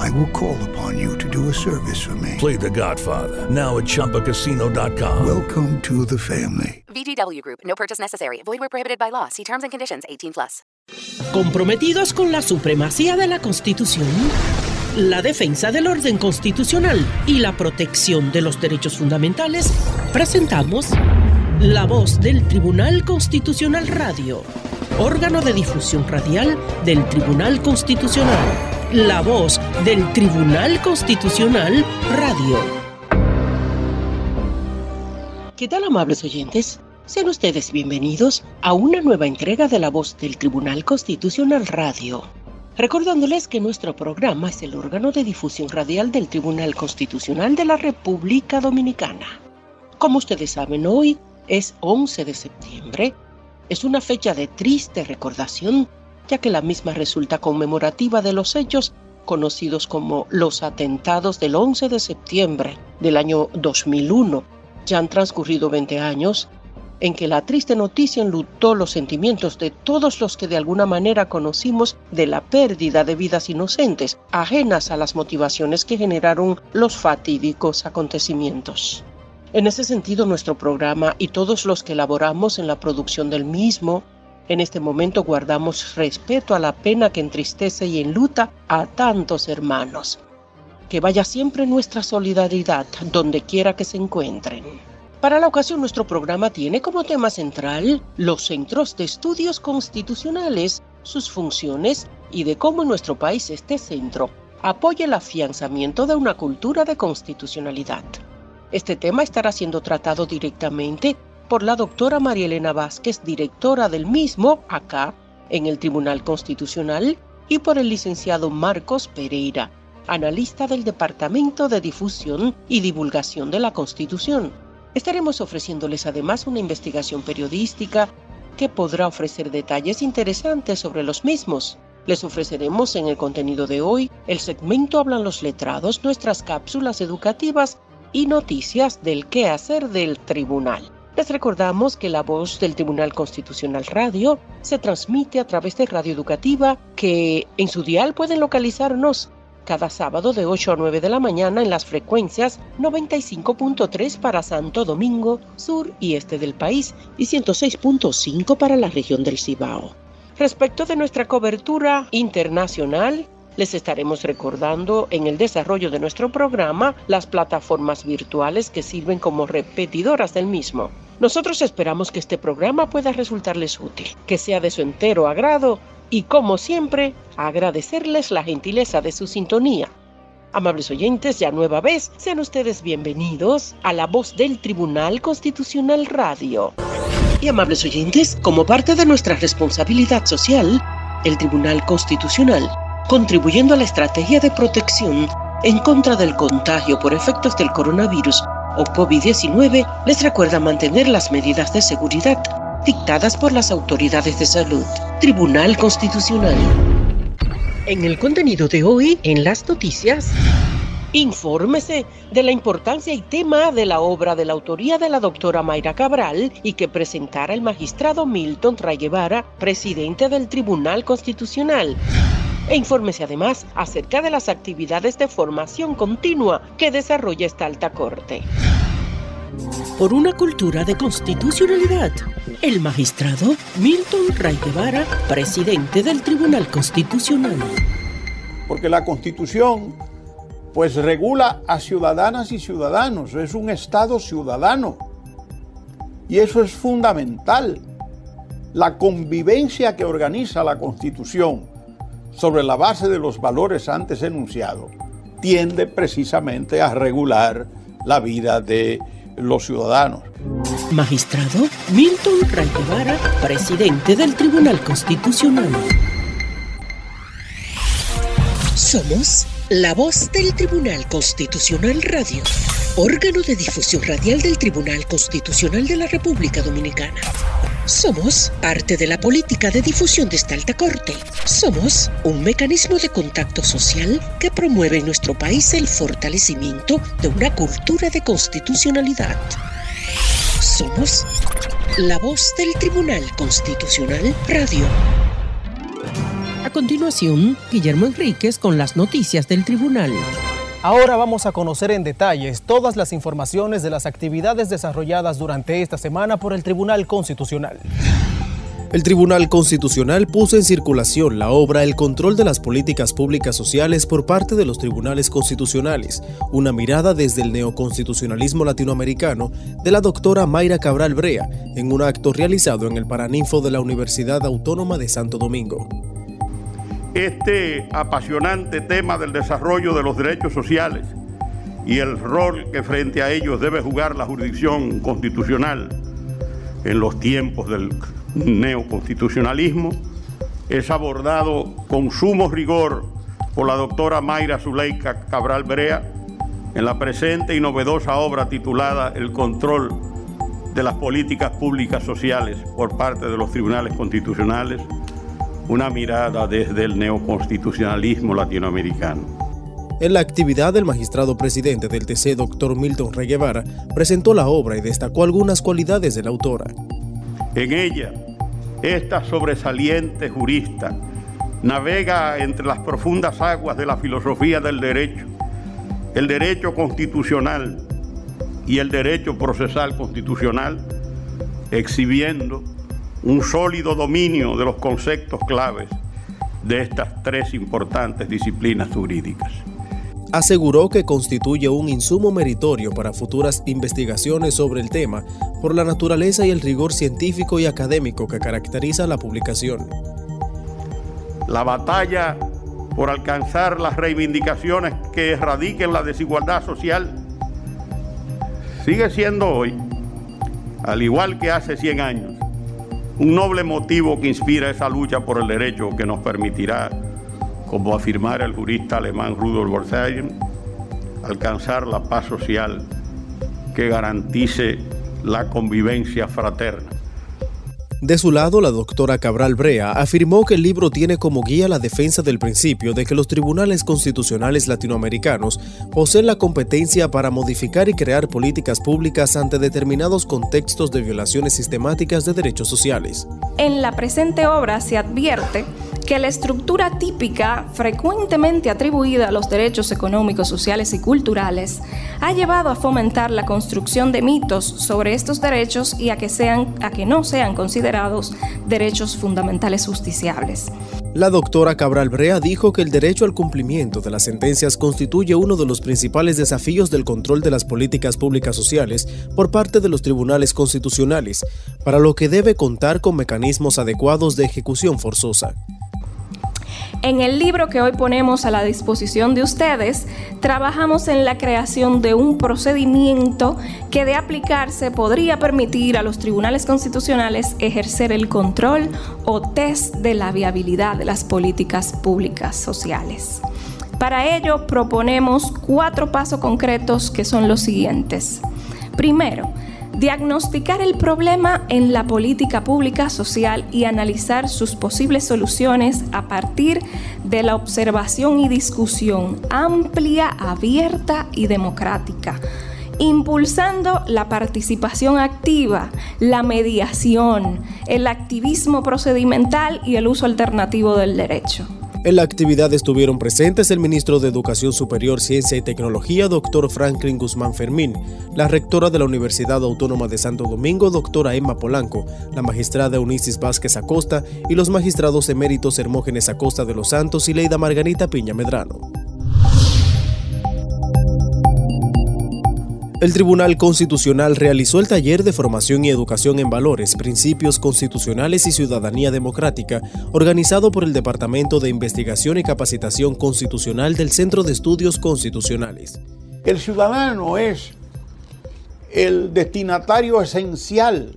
I will call upon you to do a service for me. Play The Godfather now at ChumbaCasino.com. Welcome to the family. VGW Group. No purchase necessary. Void where prohibited by law. See terms and conditions. 18 plus. Comprometidos con la supremacía de la Constitución, la defensa del orden constitucional y la protección de los derechos fundamentales, presentamos La Voz del Tribunal Constitucional Radio, órgano de difusión radial del Tribunal Constitucional. La Voz del Tribunal Constitucional Radio. ¿Qué tal, amables oyentes? Sean ustedes bienvenidos a una nueva entrega de La Voz del Tribunal Constitucional Radio. Recordándoles que nuestro programa es el órgano de difusión radial del Tribunal Constitucional de la República Dominicana. Como ustedes saben, hoy es 11 de septiembre. Es una fecha de triste recordación, ya que la misma resulta conmemorativa de los hechos conocidos como los atentados del 11 de septiembre del año 2001. Ya han transcurrido 20 años en que la triste noticia enlutó los sentimientos de todos los que de alguna manera conocimos de la pérdida de vidas inocentes, ajenas a las motivaciones que generaron los fatídicos acontecimientos. En ese sentido, nuestro programa y todos los que elaboramos en la producción del mismo, en este momento guardamos respeto a la pena que entristece y enluta a tantos hermanos. Que vaya siempre nuestra solidaridad donde quiera que se encuentren. Para la ocasión, nuestro programa tiene como tema central los centros de estudios constitucionales, sus funciones y de cómo en nuestro país este centro apoya el afianzamiento de una cultura de constitucionalidad. Este tema estará siendo tratado directamente por la doctora María Elena Vázquez, directora del mismo acá en el Tribunal Constitucional, y por el licenciado Marcos Pereira, analista del Departamento de Difusión y Divulgación de la Constitución. Estaremos ofreciéndoles además una investigación periodística que podrá ofrecer detalles interesantes sobre los mismos. Les ofreceremos en el contenido de hoy el segmento Hablan los letrados, nuestras cápsulas educativas y noticias del quehacer del tribunal. Les recordamos que la voz del Tribunal Constitucional Radio se transmite a través de Radio Educativa, que en su dial pueden localizarnos cada sábado de 8 a 9 de la mañana en las frecuencias 95.3 para Santo Domingo, sur y este del país y 106.5 para la región del Cibao. Respecto de nuestra cobertura internacional, les estaremos recordando en el desarrollo de nuestro programa las plataformas virtuales que sirven como repetidoras del mismo. Nosotros esperamos que este programa pueda resultarles útil, que sea de su entero agrado y como siempre, agradecerles la gentileza de su sintonía. Amables oyentes, ya nueva vez, sean ustedes bienvenidos a la voz del Tribunal Constitucional Radio. Y amables oyentes, como parte de nuestra responsabilidad social, el Tribunal Constitucional, contribuyendo a la estrategia de protección en contra del contagio por efectos del coronavirus o COVID-19, les recuerda mantener las medidas de seguridad dictadas por las autoridades de salud. Tribunal Constitucional. En el contenido de hoy, en las noticias, infórmese de la importancia y tema de la obra de la autoría de la doctora Mayra Cabral y que presentara el magistrado Milton Ray Guevara, presidente del Tribunal Constitucional. E infórmese además acerca de las actividades de formación continua que desarrolla esta alta corte por una cultura de constitucionalidad. El magistrado Milton Ray Guevara, presidente del Tribunal Constitucional. Porque la constitución pues regula a ciudadanas y ciudadanos, es un Estado ciudadano. Y eso es fundamental. La convivencia que organiza la constitución sobre la base de los valores antes enunciados tiende precisamente a regular la vida de los ciudadanos. Magistrado Milton Guevara, presidente del Tribunal Constitucional. Somos la voz del Tribunal Constitucional Radio. Órgano de difusión radial del Tribunal Constitucional de la República Dominicana. Somos parte de la política de difusión de esta alta corte. Somos un mecanismo de contacto social que promueve en nuestro país el fortalecimiento de una cultura de constitucionalidad. Somos la voz del Tribunal Constitucional Radio. A continuación, Guillermo Enríquez con las noticias del tribunal. Ahora vamos a conocer en detalles todas las informaciones de las actividades desarrolladas durante esta semana por el Tribunal Constitucional. El Tribunal Constitucional puso en circulación la obra El control de las políticas públicas sociales por parte de los tribunales constitucionales, una mirada desde el neoconstitucionalismo latinoamericano de la doctora Mayra Cabral Brea, en un acto realizado en el Paraninfo de la Universidad Autónoma de Santo Domingo este apasionante tema del desarrollo de los derechos sociales y el rol que frente a ellos debe jugar la jurisdicción constitucional en los tiempos del neoconstitucionalismo es abordado con sumo rigor por la doctora Mayra Zuleika Cabral Brea en la presente y novedosa obra titulada El control de las políticas públicas sociales por parte de los tribunales constitucionales una mirada desde el neoconstitucionalismo latinoamericano. En la actividad, el magistrado presidente del TC, doctor Milton Rey Guevara, presentó la obra y destacó algunas cualidades de la autora. En ella, esta sobresaliente jurista navega entre las profundas aguas de la filosofía del derecho, el derecho constitucional y el derecho procesal constitucional, exhibiendo un sólido dominio de los conceptos claves de estas tres importantes disciplinas jurídicas. Aseguró que constituye un insumo meritorio para futuras investigaciones sobre el tema por la naturaleza y el rigor científico y académico que caracteriza la publicación. La batalla por alcanzar las reivindicaciones que erradiquen la desigualdad social sigue siendo hoy, al igual que hace 100 años, un noble motivo que inspira esa lucha por el derecho que nos permitirá, como afirmara el jurista alemán Rudolf Boltzmann, alcanzar la paz social que garantice la convivencia fraterna. De su lado, la doctora Cabral Brea afirmó que el libro tiene como guía la defensa del principio de que los tribunales constitucionales latinoamericanos poseen la competencia para modificar y crear políticas públicas ante determinados contextos de violaciones sistemáticas de derechos sociales. En la presente obra se advierte que la estructura típica, frecuentemente atribuida a los derechos económicos, sociales y culturales, ha llevado a fomentar la construcción de mitos sobre estos derechos y a que, sean, a que no sean considerados derechos fundamentales justiciables. La doctora Cabral Brea dijo que el derecho al cumplimiento de las sentencias constituye uno de los principales desafíos del control de las políticas públicas sociales por parte de los tribunales constitucionales, para lo que debe contar con mecanismos adecuados de ejecución forzosa. En el libro que hoy ponemos a la disposición de ustedes, trabajamos en la creación de un procedimiento que de aplicarse podría permitir a los tribunales constitucionales ejercer el control o test de la viabilidad de las políticas públicas sociales. Para ello proponemos cuatro pasos concretos que son los siguientes. Primero, diagnosticar el problema en la política pública social y analizar sus posibles soluciones a partir de la observación y discusión amplia, abierta y democrática impulsando la participación activa, la mediación, el activismo procedimental y el uso alternativo del derecho. En la actividad estuvieron presentes el ministro de Educación Superior, Ciencia y Tecnología, doctor Franklin Guzmán Fermín, la rectora de la Universidad Autónoma de Santo Domingo, doctora Emma Polanco, la magistrada Eunicis Vázquez Acosta y los magistrados eméritos Hermógenes Acosta de los Santos y Leida Margarita Piña Medrano. El Tribunal Constitucional realizó el taller de formación y educación en valores, principios constitucionales y ciudadanía democrática, organizado por el Departamento de Investigación y Capacitación Constitucional del Centro de Estudios Constitucionales. El ciudadano es el destinatario esencial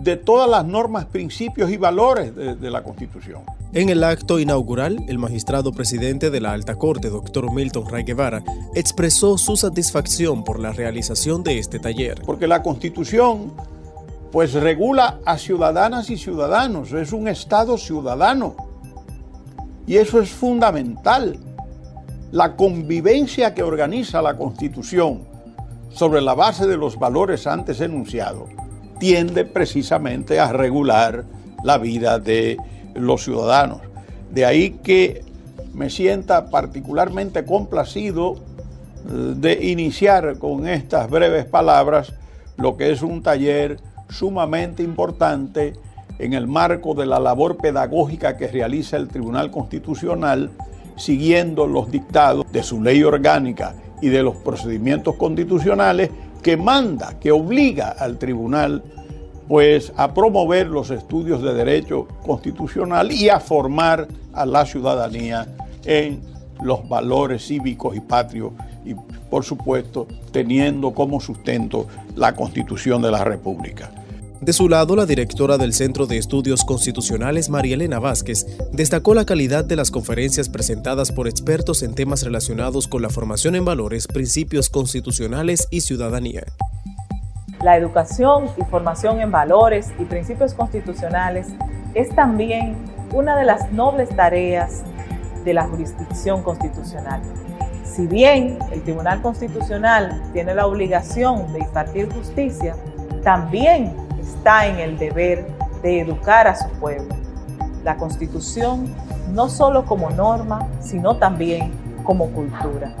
de todas las normas, principios y valores de, la Constitución. En el acto inaugural, el magistrado presidente de la Alta Corte, doctor Milton Ray Guevara, expresó su satisfacción por la realización de este taller. Porque la Constitución pues regula a ciudadanas y ciudadanos, es un Estado ciudadano. Y eso es fundamental. La convivencia que organiza la Constitución sobre la base de los valores antes enunciados tiende precisamente a regular la vida de los ciudadanos. De ahí que me sienta particularmente complacido eh, de iniciar con estas breves palabras lo que es un taller sumamente importante en el marco de la labor pedagógica que realiza el Tribunal Constitucional, siguiendo los dictados de su ley orgánica y de los procedimientos constitucionales que manda, que obliga al tribunal pues a promover los estudios de derecho constitucional y a formar a la ciudadanía en los valores cívicos y patrios y por supuesto teniendo como sustento la Constitución de la República. De su lado, la directora del Centro de Estudios Constitucionales, María Elena Vázquez, destacó la calidad de las conferencias presentadas por expertos en temas relacionados con la formación en valores, principios constitucionales y ciudadanía. La educación y formación en valores y principios constitucionales es también una de las nobles tareas de la jurisdicción constitucional. Si bien el Tribunal Constitucional tiene la obligación de impartir justicia, también está en el deber de educar a su pueblo. La Constitución no solo como norma, sino también como cultura.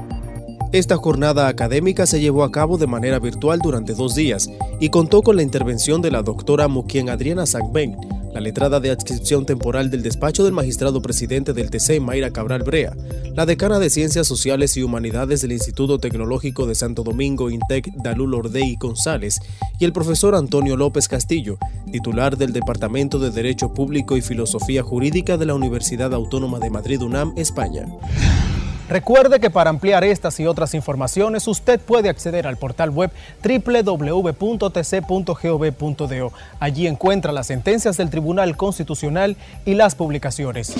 Esta jornada académica se llevó a cabo de manera virtual durante dos días y contó con la intervención de la doctora Muquien Adriana Sangbén, la letrada de adscripción temporal del despacho del magistrado presidente del TC, Mayra Cabral Brea, la decana de Ciencias Sociales y Humanidades del Instituto Tecnológico de Santo Domingo, INTEC, Dalul Ordey González, y el profesor Antonio López Castillo, titular del Departamento de Derecho Público y Filosofía Jurídica de la Universidad Autónoma de Madrid, UNAM, España. Recuerde que para ampliar estas y otras informaciones usted puede acceder al portal web www.tc.gov.do. Allí encuentra las sentencias del Tribunal Constitucional y las publicaciones.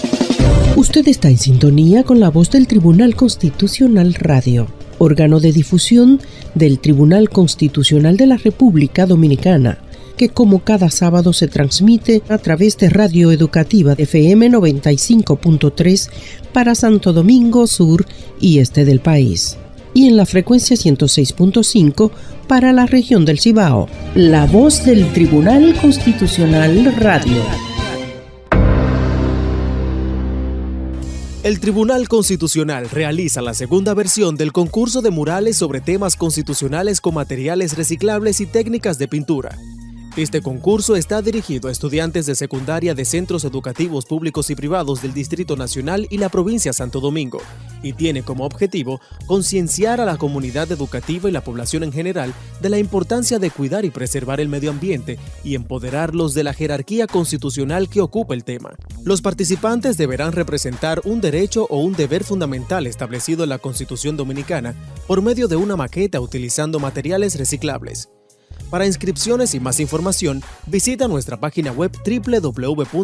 Usted está en sintonía con la voz del Tribunal Constitucional Radio, órgano de difusión del Tribunal Constitucional de la República Dominicana que como cada sábado se transmite a través de Radio Educativa FM 95.3 para Santo Domingo Sur y este del país. Y en la frecuencia 106.5 para la región del Cibao. La voz del Tribunal Constitucional Radio. El Tribunal Constitucional realiza la segunda versión del concurso de murales sobre temas constitucionales con materiales reciclables y técnicas de pintura. Este concurso está dirigido a estudiantes de secundaria de centros educativos públicos y privados del Distrito Nacional y la provincia Santo Domingo y tiene como objetivo concienciar a la comunidad educativa y la población en general de la importancia de cuidar y preservar el medio ambiente y empoderarlos de la jerarquía constitucional que ocupa el tema. Los participantes deberán representar un derecho o un deber fundamental establecido en la Constitución Dominicana por medio de una maqueta utilizando materiales reciclables. Para inscripciones y más información, visita nuestra página web www.tc.gov.do.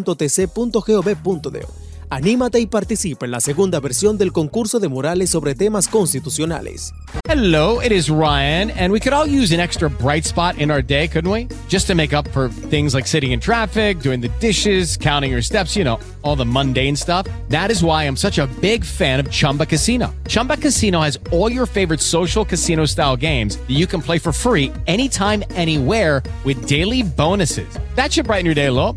Anímate y participa en la segunda versión del concurso de murales sobre temas constitucionales. Hello, it is Ryan, and we could all use an extra bright spot in our day, couldn't we? Just to make up for things like sitting in traffic, doing the dishes, counting your steps, you know, all the mundane stuff. That is why I'm such a big fan of Chumba Casino. Chumba Casino has all your favorite social casino style games that you can play for free anytime, anywhere with daily bonuses. That should brighten your day a little.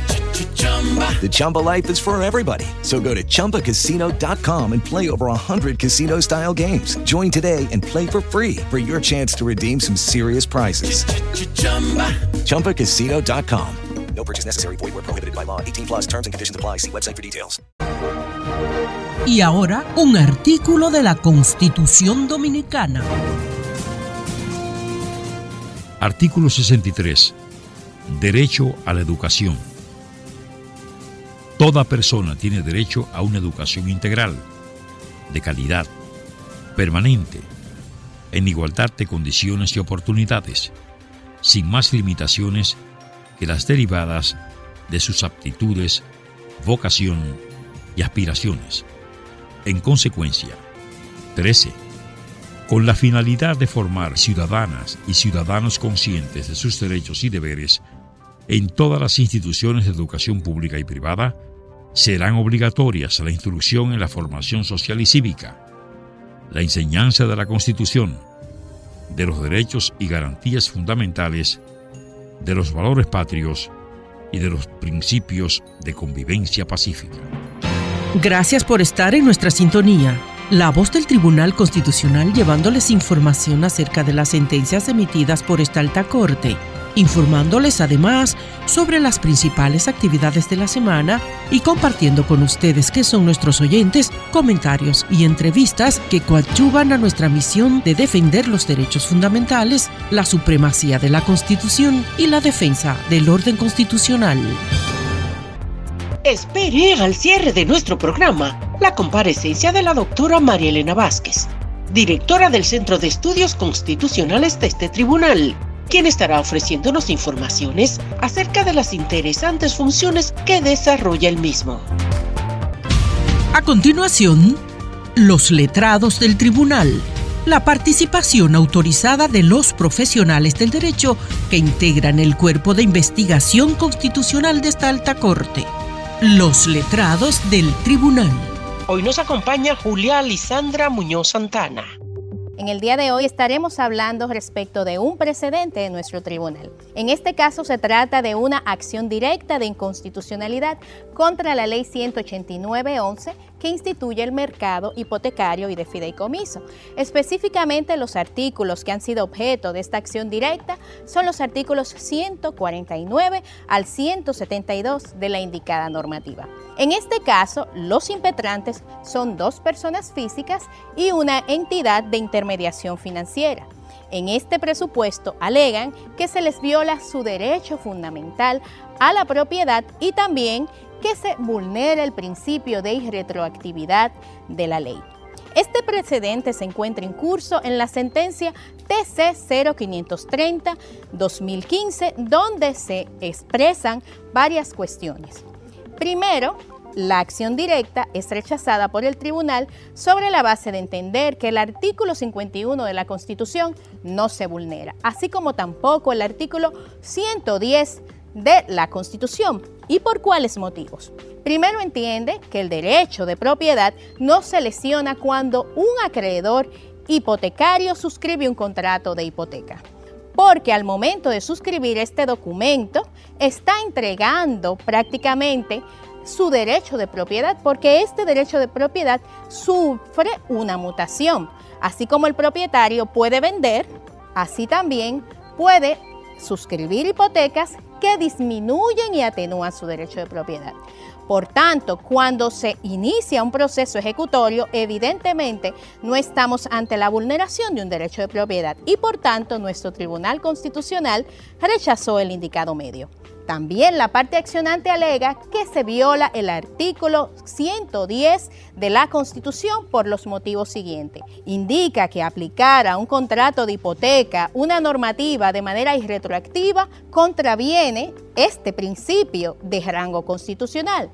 The Chumba life is for everybody. So go to ChumbaCasino.com and play over 100 casino style games. Join today and play for free for your chance to redeem some serious prizes. ChumbaCasino.com. No purchase necessary. Void where prohibited by law. 18 plus terms and conditions apply. See website for details. Y ahora, un artículo de la Constitución Dominicana. Artículo 63. Derecho a la educación. Toda persona tiene derecho a una educación integral, de calidad, permanente, en igualdad de condiciones y oportunidades, sin más limitaciones que las derivadas de sus aptitudes, vocación y aspiraciones. En consecuencia, 13. Con la finalidad de formar ciudadanas y ciudadanos conscientes de sus derechos y deberes, en todas las instituciones de educación pública y privada, serán obligatorias la instrucción en la formación social y cívica, la enseñanza de la Constitución, de los derechos y garantías fundamentales, de los valores patrios y de los principios de convivencia pacífica. Gracias por estar en nuestra sintonía. La voz del Tribunal Constitucional llevándoles información acerca de las sentencias emitidas por esta alta corte informándoles además sobre las principales actividades de la semana y compartiendo con ustedes, que son nuestros oyentes, comentarios y entrevistas que coadyuvan a nuestra misión de defender los derechos fundamentales, la supremacía de la Constitución y la defensa del orden constitucional. Espere al cierre de nuestro programa la comparecencia de la doctora María Elena Vázquez, directora del Centro de Estudios Constitucionales de este tribunal quien estará ofreciéndonos informaciones acerca de las interesantes funciones que desarrolla el mismo. A continuación, los letrados del tribunal. La participación autorizada de los profesionales del derecho que integran el cuerpo de investigación constitucional de esta alta corte. Los letrados del tribunal. Hoy nos acompaña Julia Lisandra Muñoz Santana. En el día de hoy estaremos hablando respecto de un precedente en nuestro tribunal. En este caso se trata de una acción directa de inconstitucionalidad contra la ley 189.11 que instituye el mercado hipotecario y de fideicomiso. Específicamente los artículos que han sido objeto de esta acción directa son los artículos 149 al 172 de la indicada normativa. En este caso, los impetrantes son dos personas físicas y una entidad de intermediación financiera. En este presupuesto alegan que se les viola su derecho fundamental a la propiedad y también que se vulnera el principio de irretroactividad de la ley. Este precedente se encuentra en curso en la sentencia TC 0530-2015, donde se expresan varias cuestiones. Primero, la acción directa es rechazada por el tribunal sobre la base de entender que el artículo 51 de la Constitución no se vulnera, así como tampoco el artículo 110 de la Constitución. ¿Y por cuáles motivos? Primero entiende que el derecho de propiedad no se lesiona cuando un acreedor hipotecario suscribe un contrato de hipoteca porque al momento de suscribir este documento está entregando prácticamente su derecho de propiedad, porque este derecho de propiedad sufre una mutación. Así como el propietario puede vender, así también puede suscribir hipotecas que disminuyen y atenúan su derecho de propiedad. Por tanto, cuando se inicia un proceso ejecutorio, evidentemente no estamos ante la vulneración de un derecho de propiedad y por tanto nuestro Tribunal Constitucional rechazó el indicado medio. También la parte accionante alega que se viola el artículo 110 de la Constitución por los motivos siguientes. Indica que aplicar a un contrato de hipoteca una normativa de manera irretroactiva contraviene este principio de rango constitucional.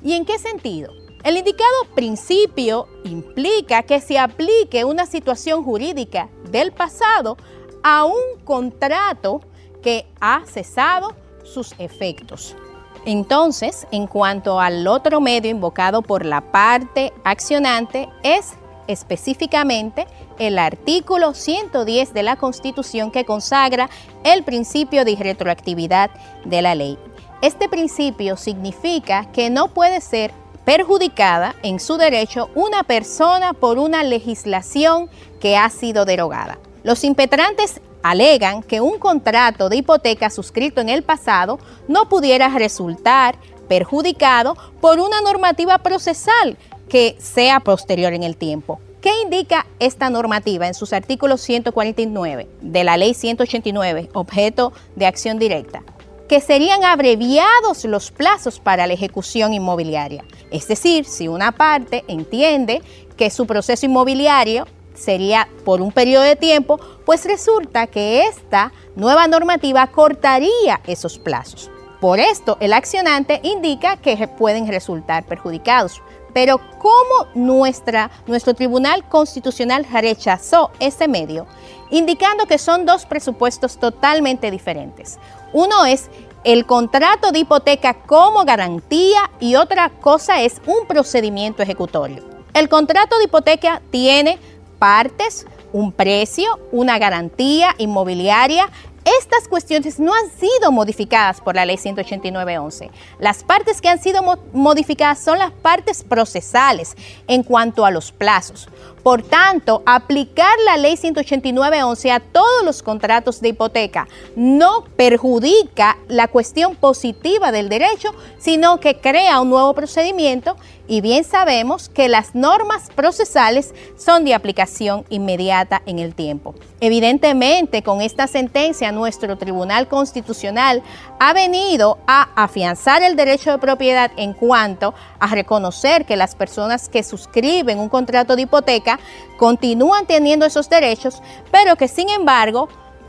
¿Y en qué sentido? El indicado principio implica que se aplique una situación jurídica del pasado a un contrato que ha cesado sus efectos. Entonces, en cuanto al otro medio invocado por la parte accionante, es específicamente el artículo 110 de la Constitución que consagra el principio de retroactividad de la ley. Este principio significa que no puede ser perjudicada en su derecho una persona por una legislación que ha sido derogada. Los impetrantes alegan que un contrato de hipoteca suscrito en el pasado no pudiera resultar perjudicado por una normativa procesal que sea posterior en el tiempo. ¿Qué indica esta normativa en sus artículos 149 de la Ley 189, objeto de acción directa? Que serían abreviados los plazos para la ejecución inmobiliaria. Es decir, si una parte entiende que su proceso inmobiliario sería por un periodo de tiempo, pues resulta que esta nueva normativa cortaría esos plazos. Por esto, el accionante indica que pueden resultar perjudicados. Pero ¿cómo nuestra, nuestro Tribunal Constitucional rechazó ese medio? Indicando que son dos presupuestos totalmente diferentes. Uno es el contrato de hipoteca como garantía y otra cosa es un procedimiento ejecutorio. El contrato de hipoteca tiene partes, un precio, una garantía inmobiliaria estas cuestiones no han sido modificadas por la ley 189.11. Las partes que han sido modificadas son las partes procesales en cuanto a los plazos. Por tanto, aplicar la ley 189.11 a todos los contratos de hipoteca no perjudica la cuestión positiva del derecho, sino que crea un nuevo procedimiento y bien sabemos que las normas procesales son de aplicación inmediata en el tiempo. Evidentemente, con esta sentencia, nuestro Tribunal Constitucional ha venido a afianzar el derecho de propiedad en cuanto a reconocer que las personas que suscriben un contrato de hipoteca continúan teniendo esos derechos, pero que sin embargo,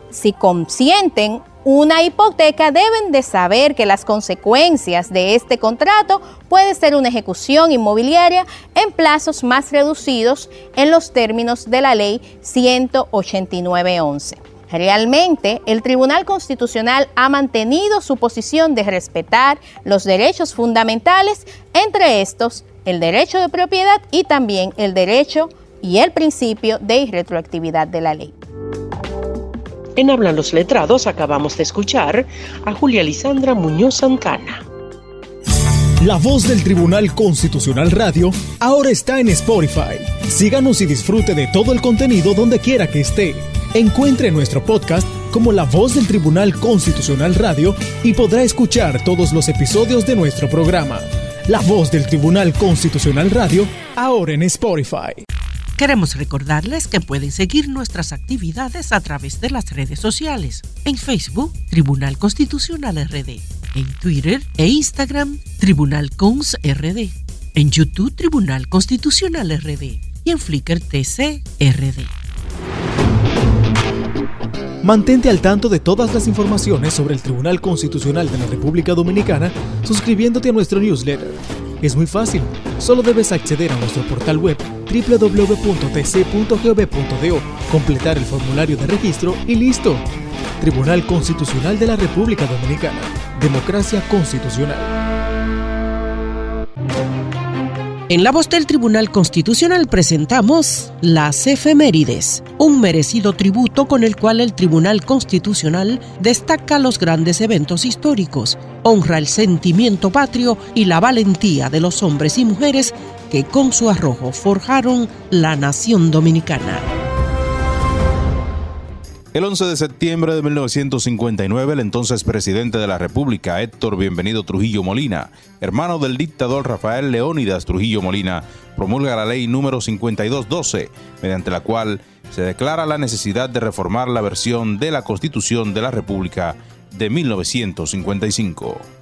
si consienten una hipoteca deben de saber que las consecuencias de este contrato puede ser una ejecución inmobiliaria en plazos más reducidos en los términos de la ley 189.11. Realmente, el Tribunal Constitucional ha mantenido su posición de respetar los derechos fundamentales, entre estos el derecho de propiedad y también el derecho y el principio de irretroactividad de la ley. En Hablan los Letrados acabamos de escuchar a Julia Lisandra Muñoz Santana. La voz del Tribunal Constitucional Radio ahora está en Spotify. Síganos y disfrute de todo el contenido donde quiera que esté. Encuentre nuestro podcast como La Voz del Tribunal Constitucional Radio y podrá escuchar todos los episodios de nuestro programa. La Voz del Tribunal Constitucional Radio ahora en Spotify. Queremos recordarles que pueden seguir nuestras actividades a través de las redes sociales. En Facebook, Tribunal Constitucional RD. En Twitter e Instagram, Tribunal Cons RD. En YouTube, Tribunal Constitucional RD. Y en Flickr TC RD. Mantente al tanto de todas las informaciones sobre el Tribunal Constitucional de la República Dominicana suscribiéndote a nuestro newsletter. Es muy fácil, solo debes acceder a nuestro portal web www.tc.gov.do, completar el formulario de registro y listo. Tribunal Constitucional de la República Dominicana. Democracia Constitucional. En la voz del Tribunal Constitucional presentamos las efemérides, un merecido tributo con el cual el Tribunal Constitucional destaca los grandes eventos históricos, honra el sentimiento patrio y la valentía de los hombres y mujeres que con su arrojo forjaron la nación dominicana. El 11 de septiembre de 1959, el entonces presidente de la República, Héctor Bienvenido Trujillo Molina, hermano del dictador Rafael Leónidas Trujillo Molina, promulga la ley número 5212, mediante la cual se declara la necesidad de reformar la versión de la Constitución de la República de 1955.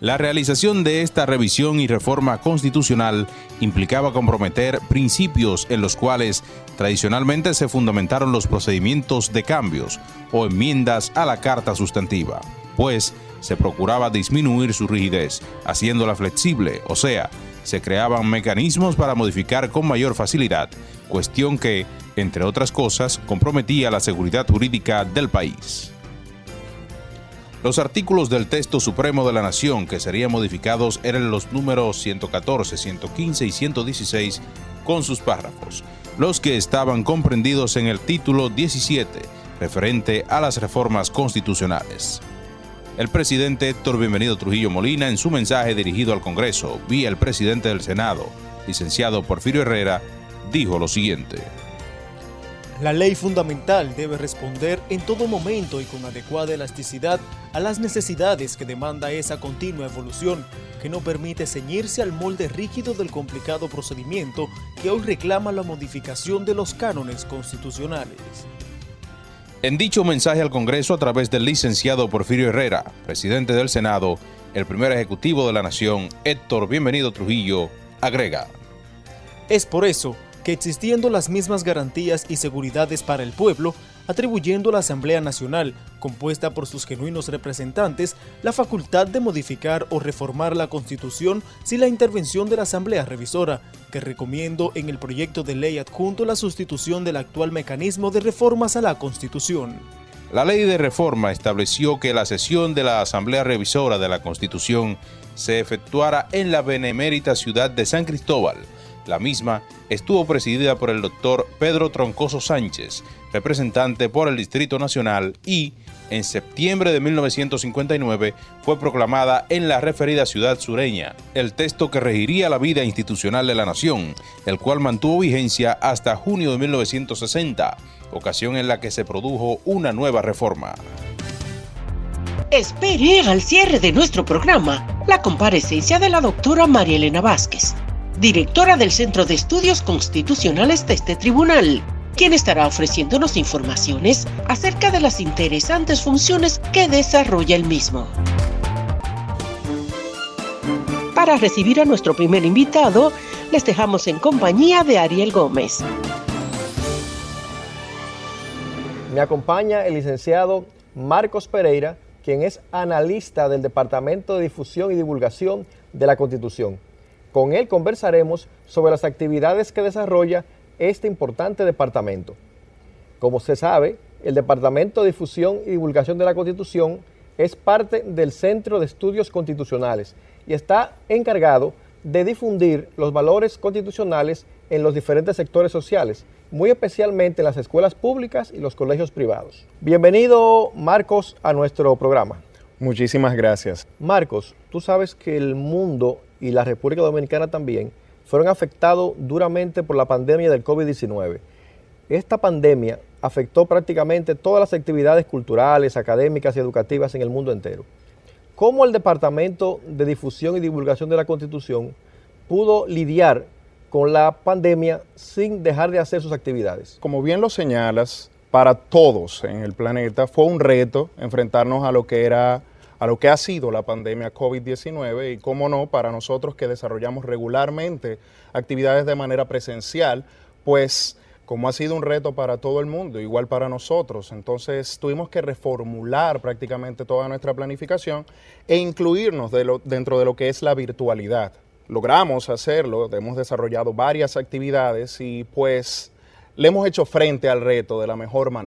La realización de esta revisión y reforma constitucional implicaba comprometer principios en los cuales tradicionalmente se fundamentaron los procedimientos de cambios o enmiendas a la Carta Sustantiva, pues se procuraba disminuir su rigidez, haciéndola flexible, o sea, se creaban mecanismos para modificar con mayor facilidad, cuestión que, entre otras cosas, comprometía la seguridad jurídica del país. Los artículos del texto supremo de la Nación que serían modificados eran los números 114, 115 y 116 con sus párrafos, los que estaban comprendidos en el título 17, referente a las reformas constitucionales. El presidente Héctor Bienvenido Trujillo Molina, en su mensaje dirigido al Congreso, vía el presidente del Senado, licenciado Porfirio Herrera, dijo lo siguiente. La ley fundamental debe responder en todo momento y con adecuada elasticidad a las necesidades que demanda esa continua evolución, que no permite ceñirse al molde rígido del complicado procedimiento que hoy reclama la modificación de los cánones constitucionales. En dicho mensaje al Congreso a través del licenciado Porfirio Herrera, presidente del Senado, el primer ejecutivo de la Nación, Héctor Bienvenido Trujillo, agrega. Es por eso que existiendo las mismas garantías y seguridades para el pueblo, atribuyendo a la Asamblea Nacional, compuesta por sus genuinos representantes, la facultad de modificar o reformar la Constitución sin la intervención de la Asamblea Revisora, que recomiendo en el proyecto de ley adjunto la sustitución del actual mecanismo de reformas a la Constitución. La ley de reforma estableció que la sesión de la Asamblea Revisora de la Constitución se efectuara en la benemérita ciudad de San Cristóbal, la misma estuvo presidida por el doctor Pedro Troncoso Sánchez, representante por el Distrito Nacional y, en septiembre de 1959, fue proclamada en la referida ciudad sureña, el texto que regiría la vida institucional de la nación, el cual mantuvo vigencia hasta junio de 1960, ocasión en la que se produjo una nueva reforma. Espere al cierre de nuestro programa la comparecencia de la doctora María Elena Vázquez, directora del Centro de Estudios Constitucionales de este tribunal, quien estará ofreciéndonos informaciones acerca de las interesantes funciones que desarrolla el mismo. Para recibir a nuestro primer invitado, les dejamos en compañía de Ariel Gómez. Me acompaña el licenciado Marcos Pereira, quien es analista del Departamento de Difusión y Divulgación de la Constitución. Con él conversaremos sobre las actividades que desarrolla este importante departamento. Como se sabe, el Departamento de Difusión y Divulgación de la Constitución es parte del Centro de Estudios Constitucionales y está encargado de difundir los valores constitucionales en los diferentes sectores sociales, muy especialmente en las escuelas públicas y los colegios privados. Bienvenido, Marcos, a nuestro programa. Muchísimas gracias. Marcos, tú sabes que el mundo y la República Dominicana también fueron afectados duramente por la pandemia del COVID-19. Esta pandemia afectó prácticamente todas las actividades culturales, académicas y educativas en el mundo entero. ¿Cómo el Departamento de Difusión y Divulgación de la Constitución pudo lidiar con la pandemia sin dejar de hacer sus actividades? Como bien lo señalas, para todos en el planeta fue un reto enfrentarnos a lo que era a lo que ha sido la pandemia COVID-19 y, cómo no, para nosotros que desarrollamos regularmente actividades de manera presencial, pues como ha sido un reto para todo el mundo, igual para nosotros. Entonces tuvimos que reformular prácticamente toda nuestra planificación e incluirnos dentro de lo que es la virtualidad. Logramos hacerlo, hemos desarrollado varias actividades y pues le hemos hecho frente al reto de la mejor manera.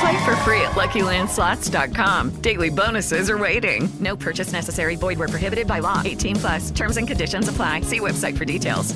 Play for free at LuckyLandSlots.com. Daily bonuses are waiting. No purchase necessary. Void were prohibited by law. 18 plus. Terms and conditions apply. See website for details.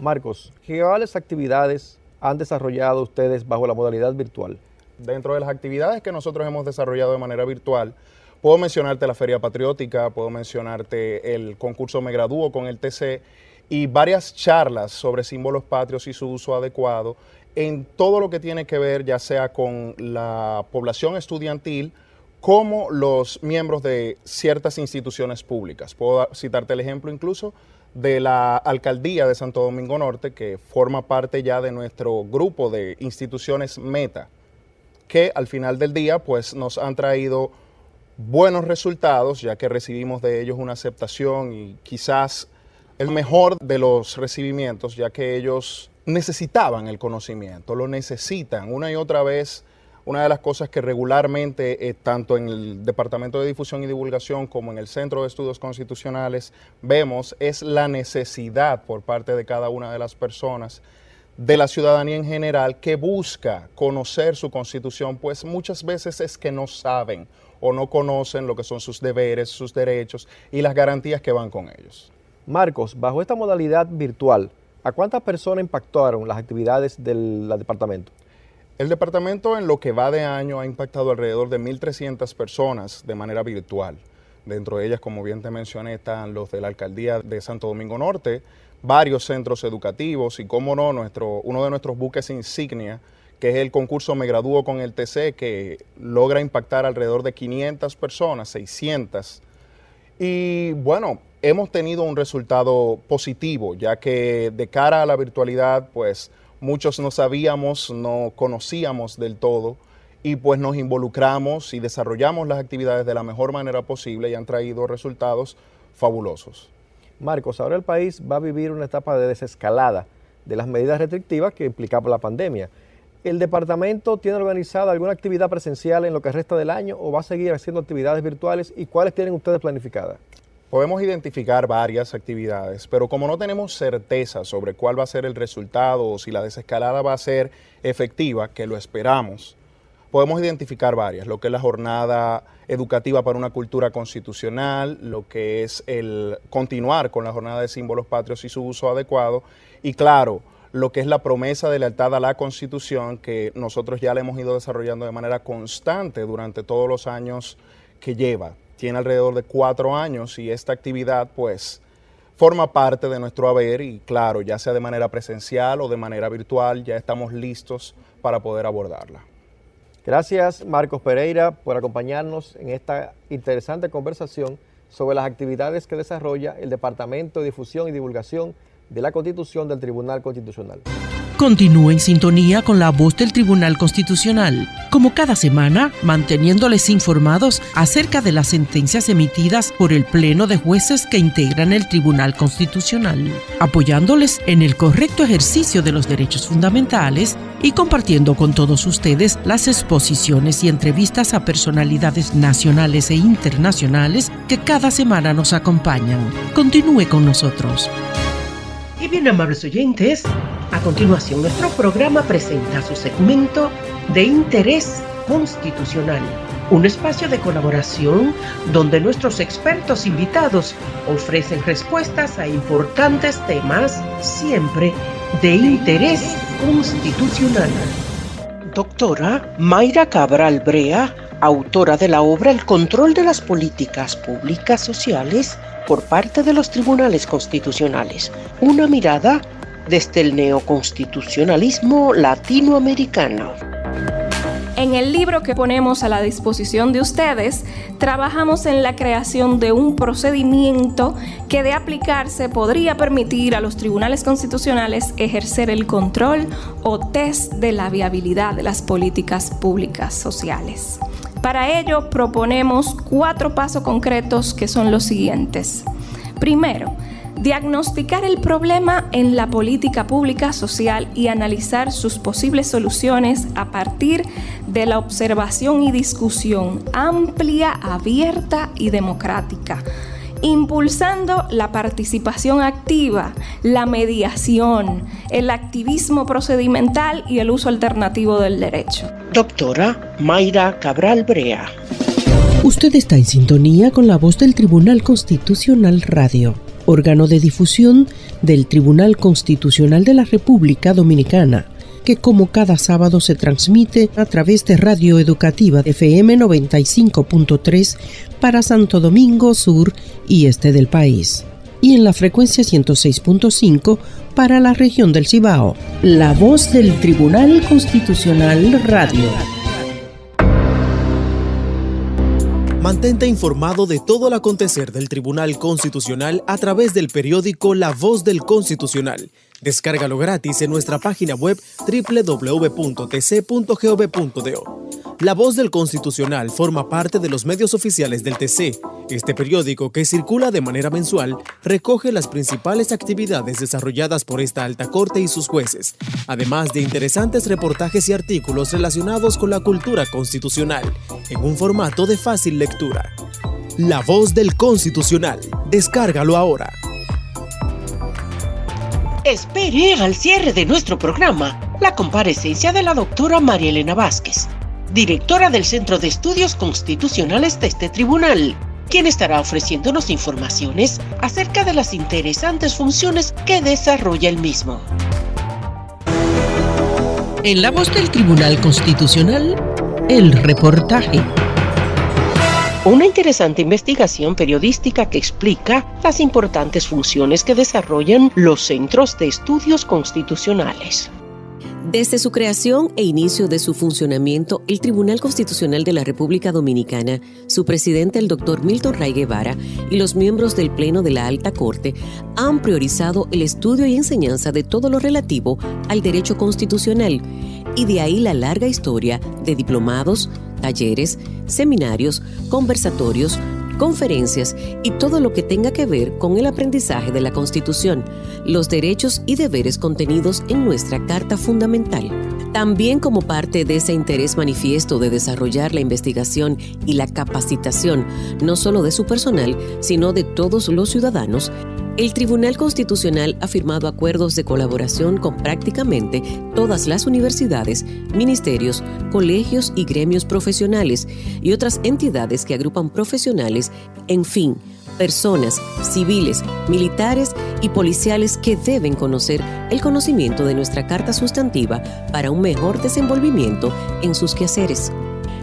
Marcos, ¿qué actividades han desarrollado ustedes bajo la modalidad virtual? Dentro de las actividades que nosotros hemos desarrollado de manera virtual, puedo mencionarte la Feria Patriótica, puedo mencionarte el concurso Me Gradúo con el TC y varias charlas sobre símbolos patrios y su uso adecuado en todo lo que tiene que ver ya sea con la población estudiantil como los miembros de ciertas instituciones públicas. Puedo citarte el ejemplo incluso de la Alcaldía de Santo Domingo Norte, que forma parte ya de nuestro grupo de instituciones Meta, que al final del día pues nos han traído buenos resultados, ya que recibimos de ellos una aceptación y quizás el mejor de los recibimientos, ya que ellos necesitaban el conocimiento, lo necesitan una y otra vez. Una de las cosas que regularmente, eh, tanto en el Departamento de Difusión y Divulgación como en el Centro de Estudios Constitucionales, vemos es la necesidad por parte de cada una de las personas, de la ciudadanía en general, que busca conocer su constitución, pues muchas veces es que no saben o no conocen lo que son sus deberes, sus derechos y las garantías que van con ellos. Marcos, bajo esta modalidad virtual, ¿a cuántas personas impactaron las actividades del departamento? El departamento en lo que va de año ha impactado alrededor de 1.300 personas de manera virtual. Dentro de ellas, como bien te mencioné, están los de la alcaldía de Santo Domingo Norte, varios centros educativos y, como no, nuestro, uno de nuestros buques insignia, que es el concurso Me Gradúo con el TC, que logra impactar alrededor de 500 personas, 600. Y bueno, hemos tenido un resultado positivo, ya que de cara a la virtualidad, pues muchos no sabíamos, no conocíamos del todo y pues nos involucramos y desarrollamos las actividades de la mejor manera posible y han traído resultados fabulosos. Marcos, ahora el país va a vivir una etapa de desescalada de las medidas restrictivas que implicaba la pandemia. ¿El departamento tiene organizada alguna actividad presencial en lo que resta del año o va a seguir haciendo actividades virtuales y cuáles tienen ustedes planificadas? Podemos identificar varias actividades, pero como no tenemos certeza sobre cuál va a ser el resultado o si la desescalada va a ser efectiva, que lo esperamos, podemos identificar varias, lo que es la jornada educativa para una cultura constitucional, lo que es el continuar con la jornada de símbolos patrios y su uso adecuado, y claro, lo que es la promesa de lealtad a la Constitución, que nosotros ya la hemos ido desarrollando de manera constante durante todos los años que lleva tiene alrededor de cuatro años y esta actividad pues forma parte de nuestro haber y claro, ya sea de manera presencial o de manera virtual, ya estamos listos para poder abordarla. Gracias Marcos Pereira por acompañarnos en esta interesante conversación sobre las actividades que desarrolla el Departamento de Difusión y Divulgación de la Constitución del Tribunal Constitucional. Continúe en sintonía con la voz del Tribunal Constitucional, como cada semana, manteniéndoles informados acerca de las sentencias emitidas por el Pleno de Jueces que integran el Tribunal Constitucional, apoyándoles en el correcto ejercicio de los derechos fundamentales y compartiendo con todos ustedes las exposiciones y entrevistas a personalidades nacionales e internacionales que cada semana nos acompañan. Continúe con nosotros. Y bien, amables oyentes, a continuación nuestro programa presenta su segmento de interés constitucional, un espacio de colaboración donde nuestros expertos invitados ofrecen respuestas a importantes temas siempre de interés constitucional. Doctora Mayra Cabral Brea, autora de la obra El control de las políticas públicas sociales, por parte de los tribunales constitucionales, una mirada desde el neoconstitucionalismo latinoamericano. En el libro que ponemos a la disposición de ustedes, trabajamos en la creación de un procedimiento que de aplicarse podría permitir a los tribunales constitucionales ejercer el control o test de la viabilidad de las políticas públicas sociales. Para ello proponemos cuatro pasos concretos que son los siguientes. Primero, diagnosticar el problema en la política pública social y analizar sus posibles soluciones a partir de la observación y discusión amplia, abierta y democrática impulsando la participación activa, la mediación, el activismo procedimental y el uso alternativo del derecho. Doctora Mayra Cabral Brea. Usted está en sintonía con la voz del Tribunal Constitucional Radio, órgano de difusión del Tribunal Constitucional de la República Dominicana que como cada sábado se transmite a través de Radio Educativa FM 95.3 para Santo Domingo Sur y este del país. Y en la frecuencia 106.5 para la región del Cibao. La voz del Tribunal Constitucional Radio. Mantente informado de todo el acontecer del Tribunal Constitucional a través del periódico La Voz del Constitucional Descárgalo gratis en nuestra página web www.tc.gov.do. La voz del Constitucional forma parte de los medios oficiales del TC. Este periódico, que circula de manera mensual, recoge las principales actividades desarrolladas por esta alta corte y sus jueces, además de interesantes reportajes y artículos relacionados con la cultura constitucional, en un formato de fácil lectura. La voz del Constitucional. Descárgalo ahora. Espere al cierre de nuestro programa la comparecencia de la doctora María Elena Vázquez, directora del Centro de Estudios Constitucionales de este tribunal, quien estará ofreciéndonos informaciones acerca de las interesantes funciones que desarrolla el mismo. En la voz del Tribunal Constitucional, el reportaje. Una interesante investigación periodística que explica las importantes funciones que desarrollan los centros de estudios constitucionales. Desde su creación e inicio de su funcionamiento, el Tribunal Constitucional de la República Dominicana, su presidente el doctor Milton Ray Guevara y los miembros del Pleno de la Alta Corte han priorizado el estudio y enseñanza de todo lo relativo al derecho constitucional y de ahí la larga historia de diplomados, talleres, seminarios, conversatorios, conferencias y todo lo que tenga que ver con el aprendizaje de la Constitución, los derechos y deberes contenidos en nuestra Carta Fundamental. También como parte de ese interés manifiesto de desarrollar la investigación y la capacitación, no solo de su personal, sino de todos los ciudadanos, el Tribunal Constitucional ha firmado acuerdos de colaboración con prácticamente todas las universidades, ministerios, colegios y gremios profesionales y otras entidades que agrupan profesionales, en fin, personas, civiles, militares y policiales que deben conocer el conocimiento de nuestra Carta Sustantiva para un mejor desenvolvimiento en sus quehaceres.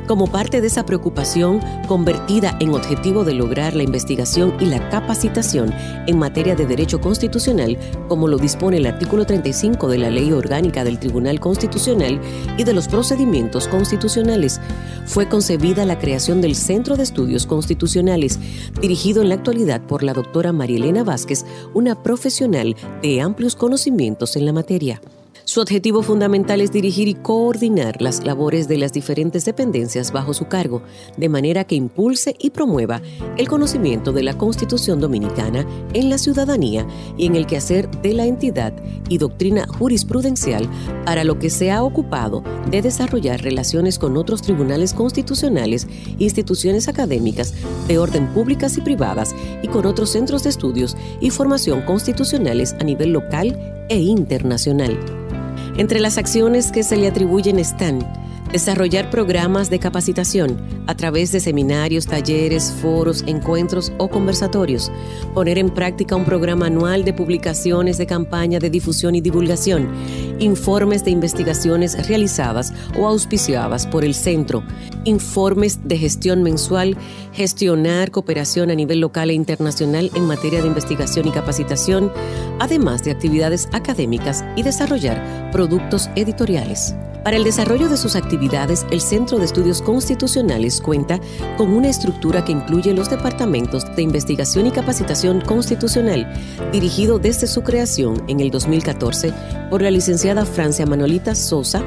Como parte de esa preocupación convertida en objetivo de lograr la investigación y la capacitación en materia de derecho constitucional, como lo dispone el artículo 35 de la Ley Orgánica del Tribunal Constitucional y de los procedimientos constitucionales, fue concebida la creación del Centro de Estudios Constitucionales, dirigido en la actualidad por la doctora Marielena Vázquez, una profesional de amplios conocimientos en la materia. Su objetivo fundamental es dirigir y coordinar las labores de las diferentes dependencias bajo su cargo, de manera que impulse y promueva el conocimiento de la Constitución Dominicana en la ciudadanía y en el quehacer de la entidad y doctrina jurisprudencial para lo que se ha ocupado de desarrollar relaciones con otros tribunales constitucionales, instituciones académicas de orden públicas y privadas y con otros centros de estudios y formación constitucionales a nivel local e internacional. Entre las acciones que se le atribuyen están Desarrollar programas de capacitación a través de seminarios, talleres, foros, encuentros o conversatorios. Poner en práctica un programa anual de publicaciones de campaña de difusión y divulgación. Informes de investigaciones realizadas o auspiciadas por el centro. Informes de gestión mensual. Gestionar cooperación a nivel local e internacional en materia de investigación y capacitación. Además de actividades académicas y desarrollar productos editoriales. Para el desarrollo de sus actividades, el Centro de Estudios Constitucionales cuenta con una estructura que incluye los departamentos de investigación y capacitación constitucional, dirigido desde su creación en el 2014 por la licenciada Francia Manolita Sosa,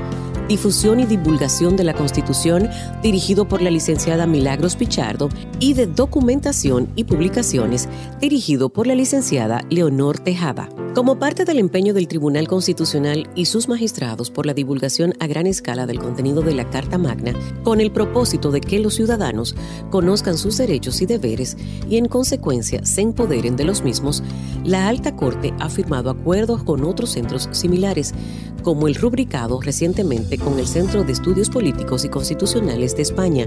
Difusión y Divulgación de la Constitución, dirigido por la licenciada Milagros Pichardo, y de Documentación y Publicaciones, dirigido por la licenciada Leonor Tejada. Como parte del empeño del Tribunal Constitucional y sus magistrados por la divulgación a gran escala del contenido de la Carta Magna, con el propósito de que los ciudadanos conozcan sus derechos y deberes y en consecuencia se empoderen de los mismos, la Alta Corte ha firmado acuerdos con otros centros similares, como el rubricado recientemente con el Centro de Estudios Políticos y Constitucionales de España,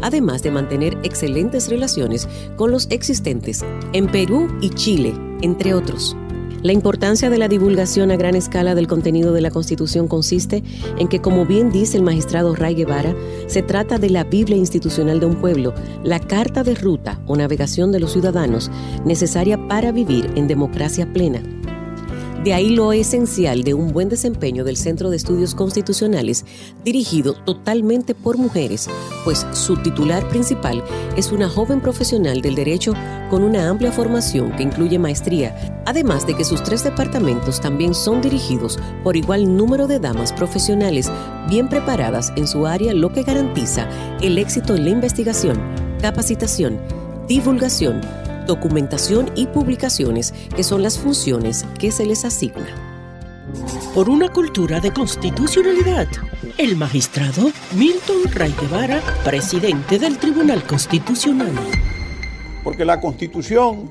además de mantener excelentes relaciones con los existentes en Perú y Chile, entre otros. La importancia de la divulgación a gran escala del contenido de la Constitución consiste en que, como bien dice el magistrado Ray Guevara, se trata de la Biblia institucional de un pueblo, la carta de ruta o navegación de los ciudadanos necesaria para vivir en democracia plena. De ahí lo esencial de un buen desempeño del Centro de Estudios Constitucionales, dirigido totalmente por mujeres, pues su titular principal es una joven profesional del derecho con una amplia formación que incluye maestría, además de que sus tres departamentos también son dirigidos por igual número de damas profesionales bien preparadas en su área, lo que garantiza el éxito en la investigación, capacitación, divulgación, documentación y publicaciones, que son las funciones que se les asigna. Por una cultura de constitucionalidad, el magistrado Milton Ray Guevara, presidente del Tribunal Constitucional. Porque la Constitución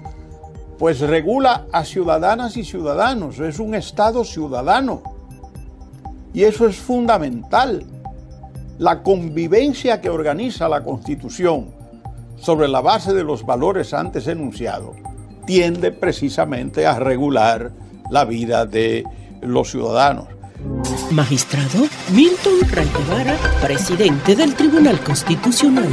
pues regula a ciudadanas y ciudadanos, es un Estado ciudadano. Y eso es fundamental. La convivencia que organiza la Constitución sobre la base de los valores antes enunciados, tiende precisamente a regular la vida de los ciudadanos. Magistrado Milton Ray presidente del Tribunal Constitucional.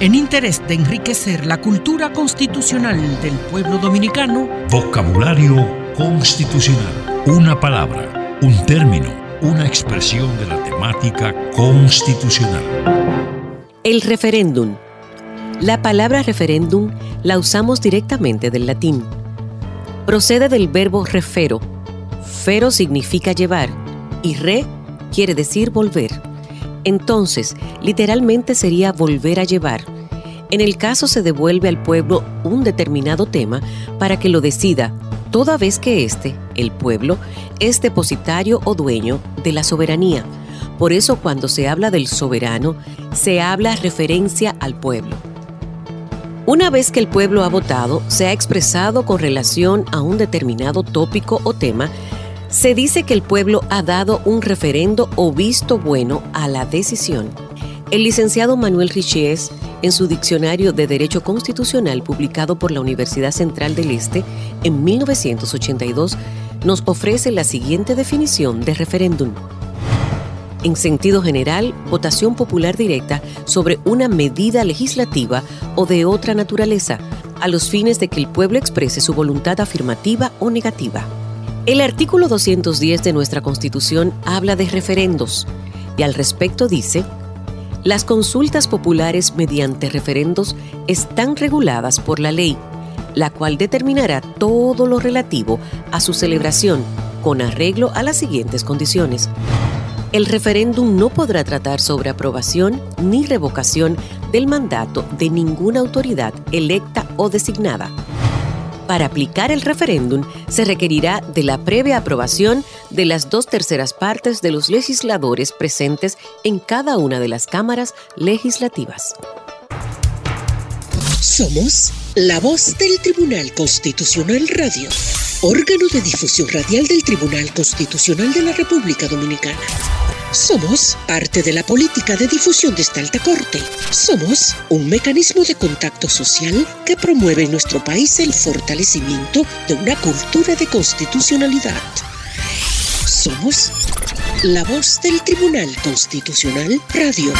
En interés de enriquecer la cultura constitucional del pueblo dominicano, vocabulario constitucional, una palabra, un término, una expresión de la temática constitucional. El referéndum. La palabra referéndum la usamos directamente del latín. Procede del verbo refero. Fero significa llevar y re quiere decir volver. Entonces, literalmente sería volver a llevar. En el caso se devuelve al pueblo un determinado tema para que lo decida, toda vez que éste, el pueblo, es depositario o dueño de la soberanía. Por eso cuando se habla del soberano, se habla referencia al pueblo. Una vez que el pueblo ha votado, se ha expresado con relación a un determinado tópico o tema, se dice que el pueblo ha dado un referendo o visto bueno a la decisión. El licenciado Manuel Richies, en su Diccionario de Derecho Constitucional publicado por la Universidad Central del Este en 1982, nos ofrece la siguiente definición de referéndum. En sentido general, votación popular directa sobre una medida legislativa o de otra naturaleza, a los fines de que el pueblo exprese su voluntad afirmativa o negativa. El artículo 210 de nuestra Constitución habla de referendos y al respecto dice, las consultas populares mediante referendos están reguladas por la ley, la cual determinará todo lo relativo a su celebración con arreglo a las siguientes condiciones el referéndum no podrá tratar sobre aprobación ni revocación del mandato de ninguna autoridad electa o designada. Para aplicar el referéndum se requerirá de la previa aprobación de las dos terceras partes de los legisladores presentes en cada una de las cámaras legislativas. Somos la voz del Tribunal Constitucional Radio, órgano de difusión radial del Tribunal Constitucional de la República Dominicana. Somos parte de la política de difusión de esta alta corte. Somos un mecanismo de contacto social que promueve en nuestro país el fortalecimiento de una cultura de constitucionalidad. Somos la voz del Tribunal Constitucional Radio.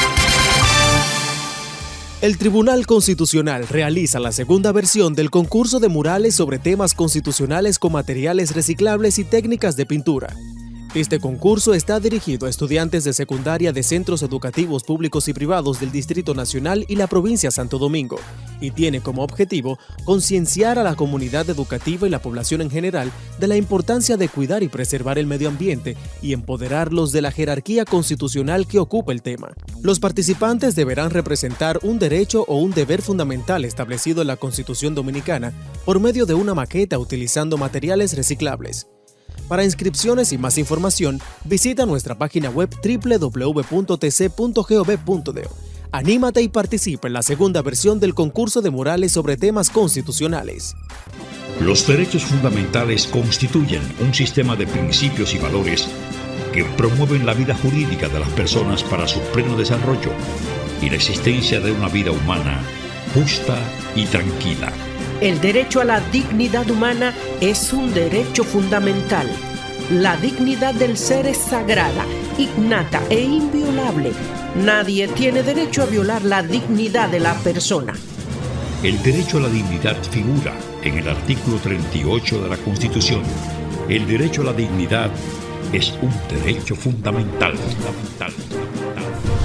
El Tribunal Constitucional realiza la segunda versión del concurso de murales sobre temas constitucionales con materiales reciclables y técnicas de pintura. Este concurso está dirigido a estudiantes de secundaria de centros educativos públicos y privados del Distrito Nacional y la provincia Santo Domingo y tiene como objetivo concienciar a la comunidad educativa y la población en general de la importancia de cuidar y preservar el medio ambiente y empoderarlos de la jerarquía constitucional que ocupa el tema. Los participantes deberán representar un derecho o un deber fundamental establecido en la Constitución Dominicana por medio de una maqueta utilizando materiales reciclables. Para inscripciones y más información, visita nuestra página web www.tc.gov.do. Anímate y participa en la segunda versión del concurso de murales sobre temas constitucionales. Los derechos fundamentales constituyen un sistema de principios y valores que promueven la vida jurídica de las personas para su pleno desarrollo y la existencia de una vida humana justa y tranquila. El derecho a la dignidad humana es un derecho fundamental. La dignidad del ser es sagrada, innata e inviolable. Nadie tiene derecho a violar la dignidad de la persona. El derecho a la dignidad figura en el artículo 38 de la Constitución. El derecho a la dignidad es un derecho fundamental. fundamental.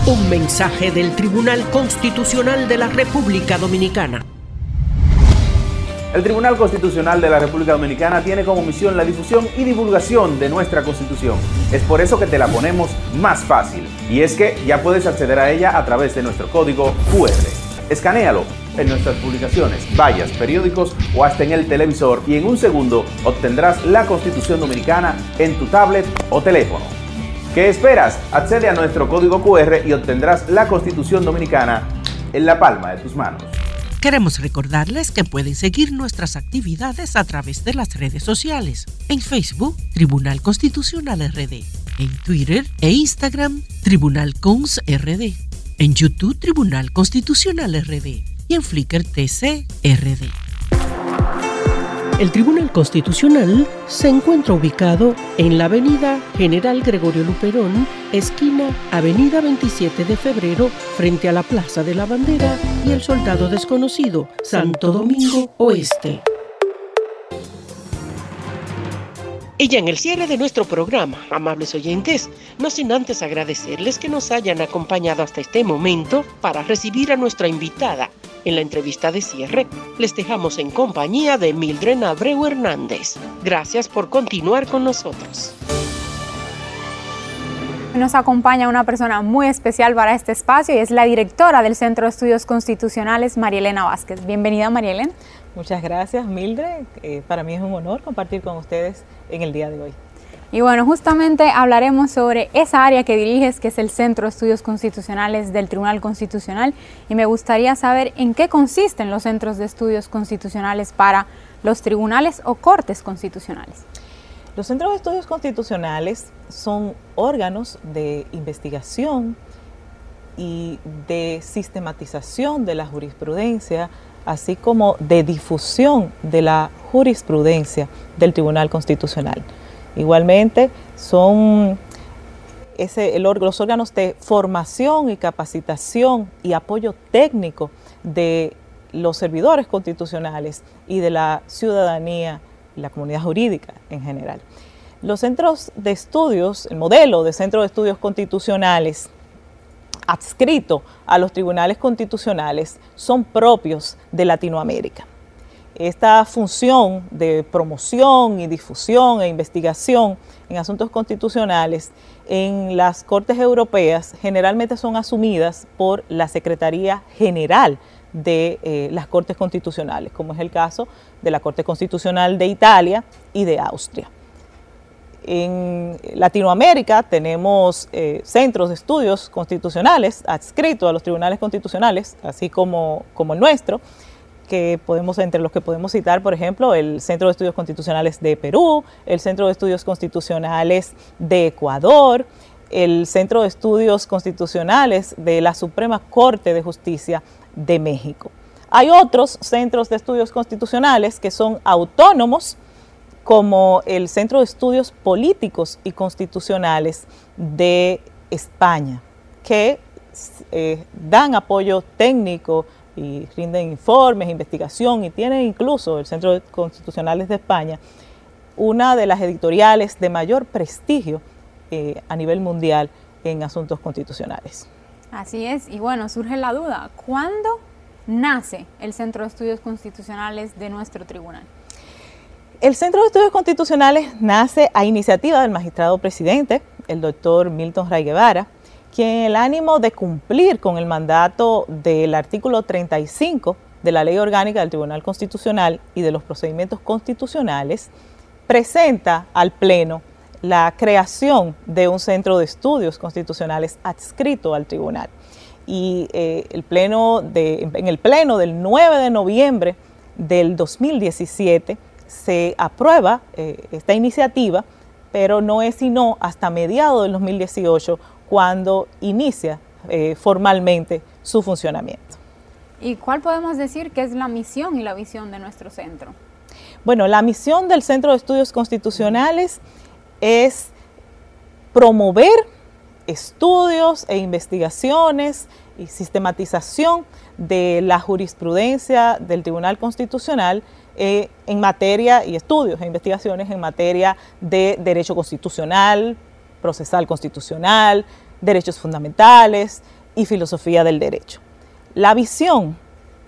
Un mensaje del Tribunal Constitucional de la República Dominicana. El Tribunal Constitucional de la República Dominicana tiene como misión la difusión y divulgación de nuestra Constitución. Es por eso que te la ponemos más fácil. Y es que ya puedes acceder a ella a través de nuestro código QR. Escanéalo en nuestras publicaciones, vallas, periódicos o hasta en el televisor y en un segundo obtendrás la Constitución Dominicana en tu tablet o teléfono. ¿Qué esperas? Accede a nuestro código QR y obtendrás la Constitución Dominicana en la palma de tus manos. Queremos recordarles que pueden seguir nuestras actividades a través de las redes sociales. En Facebook, Tribunal Constitucional RD. En Twitter e Instagram, Tribunal Cons RD. en YouTube Tribunal Constitucional RD y en Flickr TC RD. El Tribunal Constitucional se encuentra ubicado en la Avenida General Gregorio Luperón, esquina Avenida 27 de Febrero, frente a la Plaza de la Bandera y el Soldado Desconocido, Santo Domingo Oeste. Y ya en el cierre de nuestro programa, amables oyentes, no sin antes agradecerles que nos hayan acompañado hasta este momento para recibir a nuestra invitada. En la entrevista de cierre, les dejamos en compañía de Mildred Abreu Hernández. Gracias por continuar con nosotros. Nos acompaña una persona muy especial para este espacio y es la directora del Centro de Estudios Constitucionales, Marielena Vázquez. Bienvenida, Marielena. Muchas gracias, Mildred. Eh, para mí es un honor compartir con ustedes en el día de hoy. Y bueno, justamente hablaremos sobre esa área que diriges, que es el Centro de Estudios Constitucionales del Tribunal Constitucional. Y me gustaría saber en qué consisten los centros de estudios constitucionales para los tribunales o cortes constitucionales. Los centros de estudios constitucionales son órganos de investigación y de sistematización de la jurisprudencia, así como de difusión de la jurisprudencia del Tribunal Constitucional. Igualmente, son los órganos de formación y capacitación y apoyo técnico de los servidores constitucionales y de la ciudadanía la comunidad jurídica en general. Los centros de estudios, el modelo de centros de estudios constitucionales adscrito a los tribunales constitucionales son propios de Latinoamérica. Esta función de promoción y difusión e investigación en asuntos constitucionales en las Cortes Europeas generalmente son asumidas por la Secretaría General de eh, las Cortes Constitucionales, como es el caso de la Corte Constitucional de Italia y de Austria. En Latinoamérica tenemos eh, centros de estudios constitucionales adscritos a los tribunales constitucionales, así como, como el nuestro, que podemos, entre los que podemos citar, por ejemplo, el Centro de Estudios Constitucionales de Perú, el Centro de Estudios Constitucionales de Ecuador, el Centro de Estudios Constitucionales de la Suprema Corte de Justicia de México. Hay otros centros de estudios constitucionales que son autónomos, como el Centro de Estudios Políticos y Constitucionales de España, que eh, dan apoyo técnico y rinden informes, investigación y tienen incluso el Centro de Constitucionales de España una de las editoriales de mayor prestigio eh, a nivel mundial en asuntos constitucionales. Así es, y bueno, surge la duda, ¿cuándo nace el Centro de Estudios Constitucionales de nuestro tribunal? El Centro de Estudios Constitucionales nace a iniciativa del magistrado presidente, el doctor Milton Ray Guevara, quien en el ánimo de cumplir con el mandato del artículo 35 de la Ley Orgánica del Tribunal Constitucional y de los procedimientos constitucionales, presenta al Pleno la creación de un centro de estudios constitucionales adscrito al tribunal. Y eh, el pleno de, en el Pleno del 9 de noviembre del 2017, se aprueba eh, esta iniciativa, pero no es sino hasta mediados del 2018 cuando inicia eh, formalmente su funcionamiento. ¿Y cuál podemos decir que es la misión y la visión de nuestro centro? Bueno, la misión del Centro de Estudios Constitucionales es promover estudios e investigaciones y sistematización de la jurisprudencia del Tribunal Constitucional eh, en materia y estudios e investigaciones en materia de derecho constitucional, procesal constitucional, derechos fundamentales y filosofía del derecho. La visión,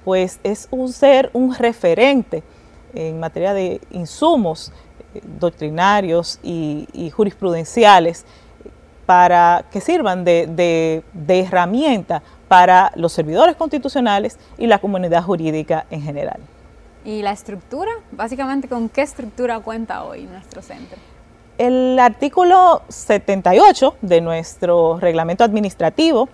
pues, es un ser un referente en materia de insumos doctrinarios y, jurisprudenciales para que sirvan de herramienta para los servidores constitucionales y la comunidad jurídica en general. ¿Y la estructura? Básicamente, ¿con qué estructura cuenta hoy nuestro centro? El artículo 78 de nuestro reglamento administrativo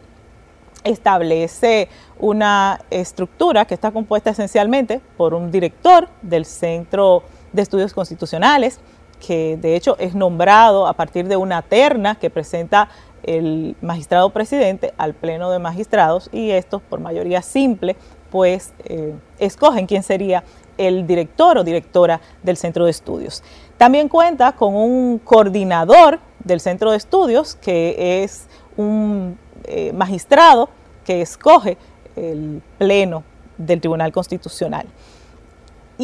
establece una estructura que está compuesta esencialmente por un director del Centro de Estudios Constitucionales, que de hecho es nombrado a partir de una terna que presenta el magistrado presidente al pleno de magistrados y estos por mayoría simple pues eh, escogen quién sería el director o directora del centro de estudios. También cuenta con un coordinador del centro de estudios que es un eh, magistrado que escoge el pleno del Tribunal Constitucional.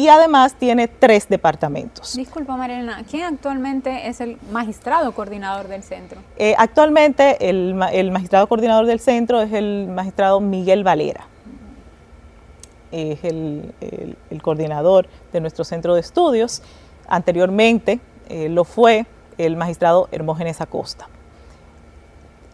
Y además tiene tres departamentos. Disculpa, Mariana, ¿quién actualmente es el magistrado coordinador del centro? Eh, actualmente el, magistrado coordinador del centro es el magistrado Miguel Valera. Es el, coordinador de nuestro centro de estudios. Anteriormente eh, lo fue el magistrado Hermógenes Acosta.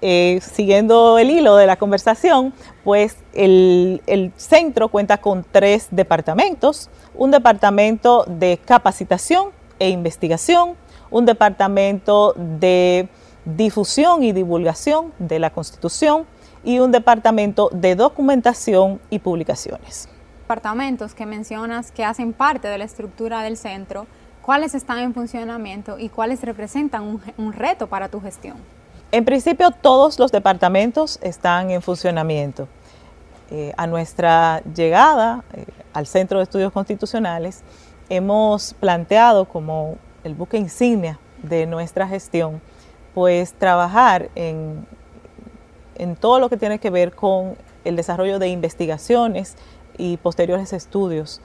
Eh, siguiendo el hilo de la conversación, pues el, centro cuenta con tres departamentos, un departamento de capacitación e investigación, un departamento de difusión y divulgación de la Constitución y un departamento de documentación y publicaciones. Departamentos que mencionas que hacen parte de la estructura del centro, ¿cuáles están en funcionamiento y cuáles representan un reto para tu gestión? En principio todos los departamentos están en funcionamiento. Eh, a nuestra llegada eh, al Centro de Estudios Constitucionales hemos planteado como el buque insignia de nuestra gestión, pues trabajar en, en todo lo que tiene que ver con el desarrollo de investigaciones y posteriores estudios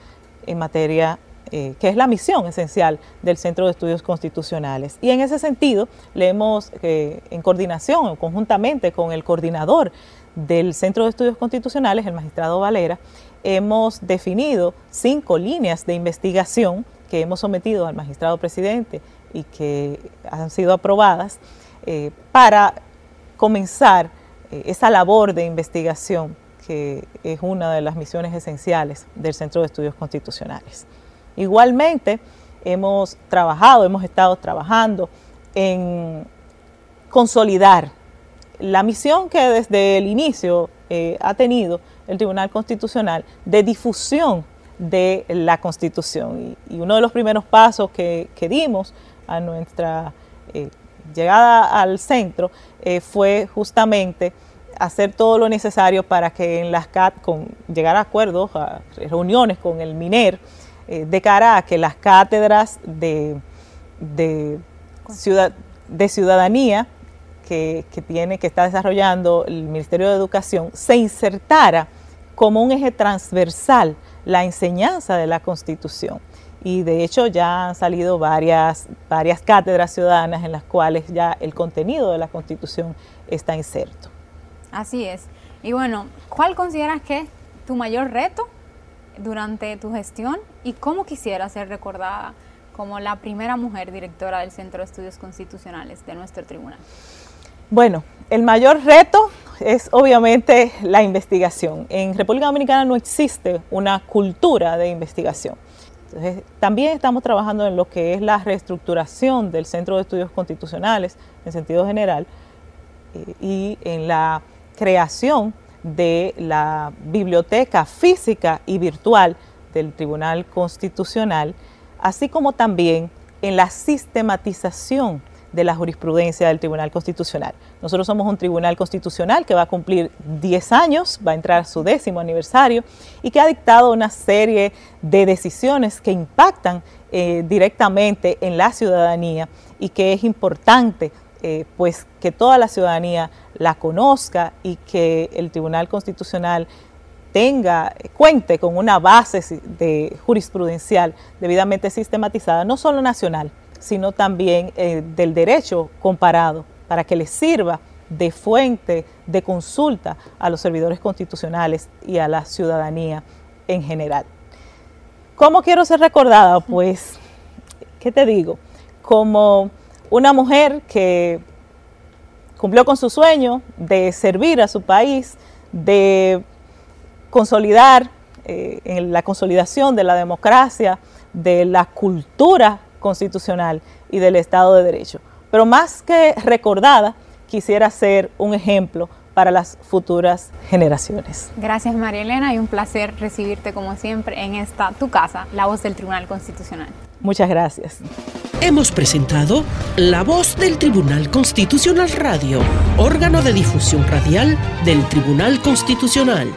en materia eh, que es la misión esencial del Centro de Estudios Constitucionales. Y en ese sentido, le hemos, eh, en coordinación o conjuntamente con el coordinador del Centro de Estudios Constitucionales, el magistrado Valera, hemos definido cinco líneas de investigación que hemos sometido al magistrado presidente y que han sido aprobadas eh, para comenzar esa labor de investigación que es una de las misiones esenciales del Centro de Estudios Constitucionales. Igualmente, hemos trabajado, hemos estado trabajando en consolidar la misión que desde el inicio eh, ha tenido el Tribunal Constitucional de difusión de la Constitución. Y, uno de los primeros pasos que, dimos a nuestra eh, llegada al centro eh, fue justamente hacer todo lo necesario para que en las CAT, con, llegar a acuerdos, a reuniones con el MINER, eh, de cara a que las cátedras de, de, de ciudadanía que, tiene, que está desarrollando el Ministerio de Educación, se insertara como un eje transversal la enseñanza de la Constitución. Y de hecho ya han salido varias, varias cátedras ciudadanas en las cuales ya el contenido de la Constitución está inserto. Así es. Y bueno, ¿cuál consideras que es tu mayor reto durante tu gestión y cómo quisiera ser recordada como la primera mujer directora del Centro de Estudios Constitucionales de nuestro tribunal? Bueno, el mayor reto es obviamente la investigación. En República Dominicana no existe una cultura de investigación. Entonces, también estamos trabajando en lo que es la reestructuración del Centro de Estudios Constitucionales en sentido general eh, y en la creación de la biblioteca física y virtual del Tribunal Constitucional, así como también en la sistematización de la jurisprudencia del Tribunal Constitucional. Nosotros somos un tribunal constitucional que va a cumplir 10 años, va a entrar su décimo aniversario y que ha dictado una serie de decisiones que impactan eh, directamente en la ciudadanía y que es importante eh, pues que toda la ciudadanía la conozca y que el Tribunal Constitucional tenga, cuente con una base de jurisprudencial debidamente sistematizada, no solo nacional, sino también eh, del derecho comparado, para que les sirva de fuente de consulta a los servidores constitucionales y a la ciudadanía en general. ¿Cómo quiero ser recordada? Pues, ¿qué te digo? Como una mujer que cumplió con su sueño de servir a su país, de consolidar eh, la consolidación de la democracia, de la cultura constitucional y del Estado de Derecho. Pero más que recordada, quisiera ser un ejemplo para las futuras generaciones. Gracias María Elena y un placer recibirte como siempre en esta tu casa, la voz del Tribunal Constitucional. Muchas gracias. Hemos presentado La Voz del Tribunal Constitucional Radio, órgano de difusión radial del Tribunal Constitucional.